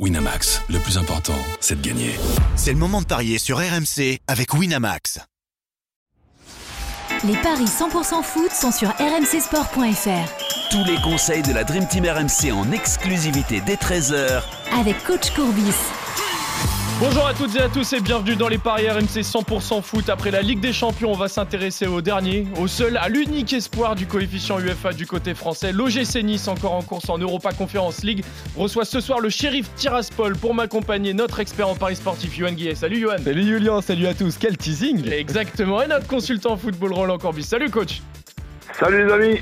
Winamax, le plus important, c'est de gagner. C'est le moment de parier sur RMC avec Winamax. Les paris 100% foot sont sur rmcsport.fr. Tous les conseils de la Dream Team RMC en exclusivité dès 13h Avec coach Courbis. Bonjour à toutes et à tous et bienvenue dans les paris RMC 100% foot. Après la Ligue des Champions, on va s'intéresser au dernier, au seul, à l'unique espoir du coefficient UFA du côté français. L'OGC Nice, encore en course en Europa Conference League, reçoit ce soir le shérif Tiraspol pour m'accompagner, notre expert en paris sportif, Yohan Guillet. Salut Yohan. Salut Julien, salut à tous. Quel teasing Exactement. Et notre consultant football Roland Corbis. Salut coach. Salut les amis.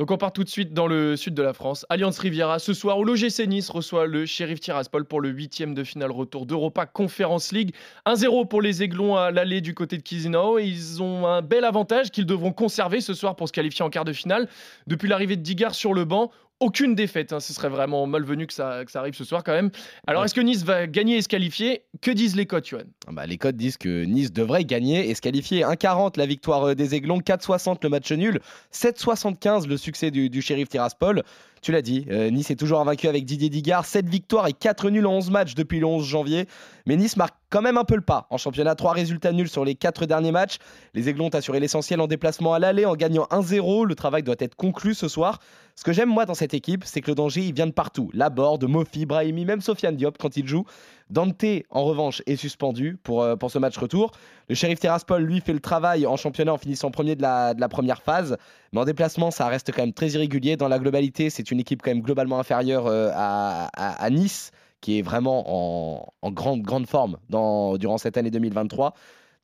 Donc on part tout de suite dans le sud de la France. Alliance Riviera, ce soir où l'OGC Nice reçoit le Sheriff Tiraspol pour le huitième de finale retour d'Europa Conference League. 1-0 pour les Aiglons à l'aller du côté de Chisinau. Et ils ont un bel avantage qu'ils devront conserver ce soir pour se qualifier en quart de finale. Depuis l'arrivée de Digard sur le banc, aucune défaite. Hein. Ce serait vraiment malvenu que ça, que ça arrive ce soir quand même. Alors, est-ce que Nice va gagner et se qualifier? Que disent les codes, Johan? Ah bah, Les codes disent que Nice devrait gagner et se qualifier. 1,40 la victoire euh, des Aiglons, 4,60 le match nul, 7,75 le succès du, du shérif Tiraspol. Tu l'as dit, euh, Nice est toujours invaincu avec Didier Digard. 7 victoires et 4 nuls en 11 matchs depuis le 11 janvier. Mais Nice marque quand même un peu le pas. En championnat, 3 résultats nuls sur les 4 derniers matchs. Les Aiglons ont assuré l'essentiel en déplacement à l'aller en gagnant 1-0. Le travail doit être conclu ce soir. Ce que j'aime moi dans cette équipe, c'est que le danger il vient de partout. Laborde, Mofi, Brahimi, même Sofiane Diop quand il joue. Dante, en revanche, est suspendu pour, euh, pour ce match retour. Le shérif Terraspol, lui, fait le travail en championnat en finissant premier de la, de la première phase. Mais en déplacement, ça reste quand même très irrégulier. Dans la globalité, c'est une équipe quand même globalement inférieure euh, à, à, Nice, qui est vraiment en, en grande, grande forme dans, durant cette année 2023.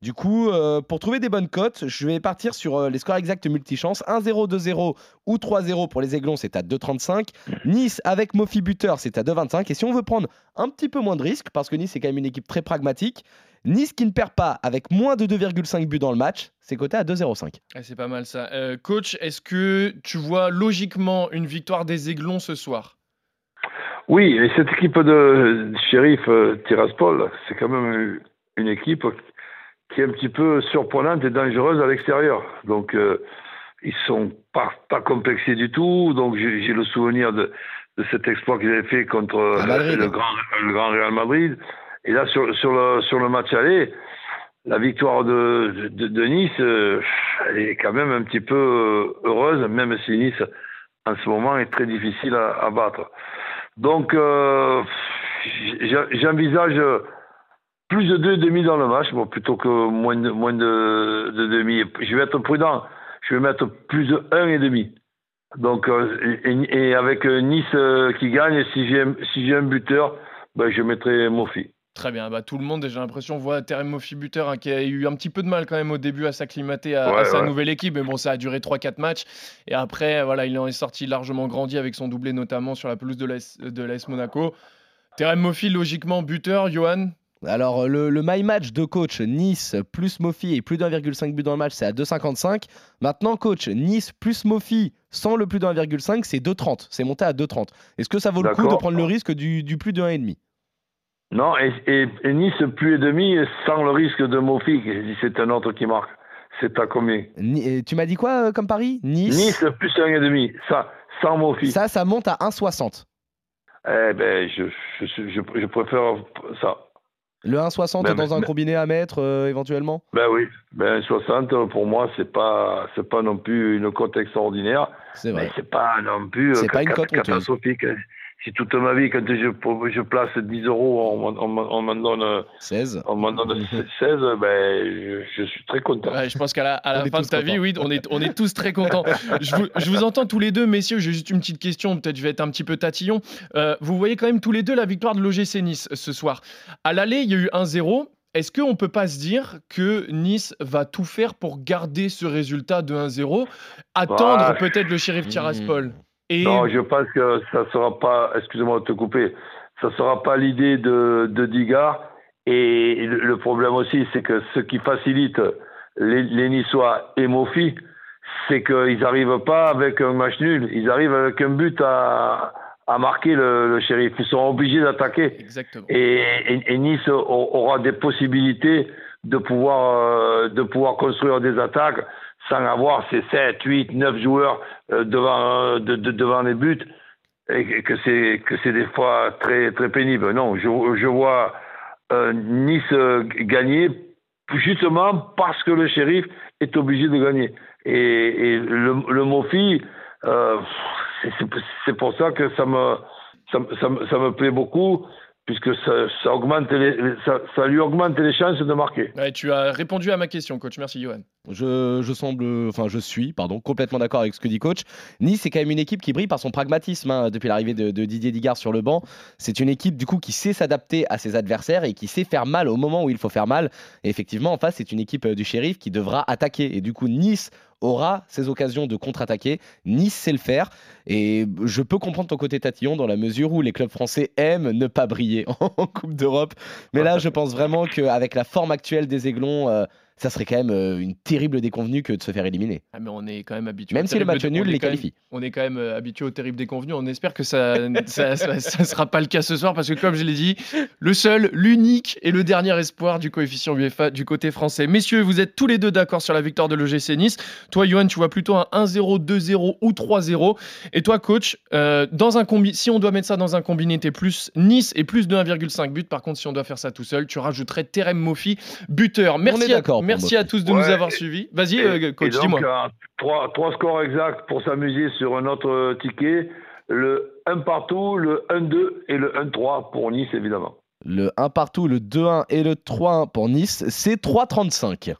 Du coup, euh, pour trouver des bonnes cotes, je vais partir sur euh, les scores exacts multichance. 1-0, 2-0 ou 3-0 pour les Aiglons, c'est à 2,35. Nice avec Mofi buteur, c'est à 2,25. Et si on veut prendre un petit peu moins de risques, parce que Nice est quand même une équipe très pragmatique, Nice qui ne perd pas avec moins de 2,5 buts dans le match, c'est coté à 2,05. c'est pas mal ça. Euh, coach, est-ce que tu vois logiquement une victoire des Aiglons ce soir? Oui, et cette équipe de shérif Tiraspol, c'est quand même une équipe qui est un petit peu surprenante et dangereuse à l'extérieur. Donc, euh, ils sont pas, pas complexés du tout. Donc, j'ai le souvenir de, de cet exploit qu'ils avaient fait contre le grand, le grand Real Madrid. Et là, sur, sur, le, sur le match aller, la victoire de, de, de, Nice, euh, elle est quand même un petit peu euh, heureuse, même si Nice, en ce moment, est très difficile à, à battre. Donc, euh, j'envisage plus de deux demi dans le match, bon, plutôt que moins de, moins de, de demi. Je vais être prudent. Je vais mettre plus de un et demi. Donc, euh, et, avec Nice euh, qui gagne, si j'ai si un buteur, ben, je mettrai Mofi. Très bien, bah, tout le monde, j'ai l'impression, voit Terem Mofi buteur hein, qui a eu un petit peu de mal quand même au début à s'acclimater à, sa nouvelle équipe, mais bon, ça a duré 3-4 matchs. Et après, voilà, il en est sorti largement grandi avec son doublé, notamment sur la pelouse de l'AS Monaco. Terem Mofi, logiquement, buteur, Johan, alors, le, le My Match de coach Nice plus Mofi et plus d'1,5 but dans le match, c'est à 2,55. Maintenant, coach Nice plus Mofi sans le plus de 1,5, c'est 2,30. C'est monté à 2,30. Est-ce que ça vaut le coup de prendre le risque du, du plus de 1,5 Non, et, Nice plus et demi sans le risque de Mofi, c'est un autre qui marque. C'est à combien Tu m'as dit quoi euh, comme pari? Nice Nice plus 1,5, ça, sans Mofi. Ça, ça monte à 1,60. Eh ben, je, je, je, je préfère ça. Le 1,60 ben, dans un combiné à mettre euh, éventuellement? Ben oui, ben 1,60 pour moi c'est pas c'est pas non plus une cote extraordinaire. C'est vrai. Mais c'est pas non plus c'est pas une cote catastrophique. Si toute ma vie, quand je, je place 10 euros, on, m'en donne 16, on m'en donne 16 ben, je, suis très content. je pense qu'à la, à la fin de ta vie, oui, on est, on est tous très contents. je, vous, je, vous, entends tous les deux, messieurs. J'ai juste une petite question. Peut-être je vais être un petit peu tatillon. Euh, vous voyez quand même tous les deux la victoire de l'OGC Nice ce soir. À l'aller, il y a eu 1-0. Est-ce qu'on ne peut pas se dire que Nice va tout faire pour garder ce résultat de 1-0 Attendre peut-être le shérif Tiraspol non, je pense que ça sera pas, excusez-moi de te couper, ça sera pas l'idée de, de Digard. Et le problème aussi, c'est que ce qui facilite les, les Niçois et Mofi, c'est qu'ils n'arrivent pas avec un match nul, ils arrivent avec un but à, à marquer le, le shérif. Ils sont obligés d'attaquer. Et, et, et, Nice aura des possibilités de pouvoir, euh, de pouvoir construire des attaques sans avoir ces 7, 8, 9 joueurs euh, devant, euh, de, devant les buts. et que c'est que c'est des fois très très pénible. Non, je, vois euh, Nice gagner justement parce que le shérif est obligé de gagner. Et, le, le Mofi, c'est pour ça que ça me ça, ça, ça me plaît beaucoup puisque ça, ça, augmente les, ça, ça, lui augmente les chances de marquer. Ouais, tu as répondu à ma question, coach. Merci, Johan. Je, je semble, enfin, je suis, pardon, complètement d'accord avec ce que dit coach. Nice, est quand même une équipe qui brille par son pragmatisme hein, depuis l'arrivée de, de, Didier Digard sur le banc. C'est une équipe, du coup, qui sait s'adapter à ses adversaires et qui sait faire mal au moment où il faut faire mal. Et effectivement, en face, c'est une équipe du shérif qui devra attaquer. Et du coup, Nice aura ses occasions de contre-attaquer. Nice sait le faire. Et je peux comprendre ton côté tatillon dans la mesure où les clubs français aiment ne pas briller en Coupe d'Europe. Mais là, je pense vraiment qu'avec la forme actuelle des Aiglons, euh, ça serait quand même euh, une terrible déconvenue que de se faire éliminer. Ah, mais on est quand même habitué. Même si le match nul les qualifie. Même, on est quand même euh, habitué au terrible déconvenu. On espère que ça ne ça, ça, ça, sera pas le cas ce soir parce que, comme je l'ai dit, le seul, l'unique et le dernier espoir du coefficient UEFA du côté français. Messieurs, vous êtes tous les deux d'accord sur la victoire de l'OGC Nice. Toi, Johan, tu vois plutôt un 1-0, 2-0 ou 3-0. Et toi, coach, euh, dans un combi, si on doit mettre ça dans un combiné, t'es plus Nice et plus de 1,5 but. Par contre, si on doit faire ça tout seul, tu rajouterais Terem Mofi, buteur. Merci à, merci à tous de ouais, nous avoir suivis. Vas-y, euh, coach, dis-moi. Euh, trois, trois scores exacts pour s'amuser sur un autre ticket. Le 1 partout, le 1-2 et le 1-3 pour Nice, évidemment. Le 1 partout, le 2-1 et le 3-1 pour Nice, c'est 3-35.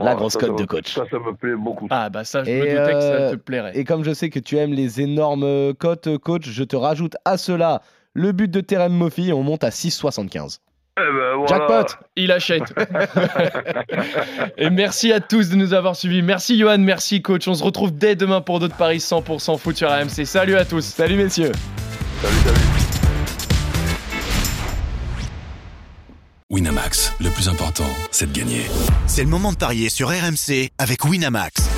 La oh, grosse cote de coach. Ça, ça me plaît beaucoup. Ah, bah ça, je et me doutais euh, que ça te plairait. Et comme je sais que tu aimes les énormes cotes, coach, je te rajoute à cela le but de Terem Moffi. On monte à 6,75. Eh ben, voilà. Jackpot, il achète. et merci à tous de nous avoir suivis. Merci Johan, merci coach. On se retrouve dès demain pour d'autres paris 100% foot sur AMC. Salut à tous. Salut messieurs. Salut, salut. Winamax, le plus important, c'est de gagner. C'est le moment de parier sur RMC avec Winamax.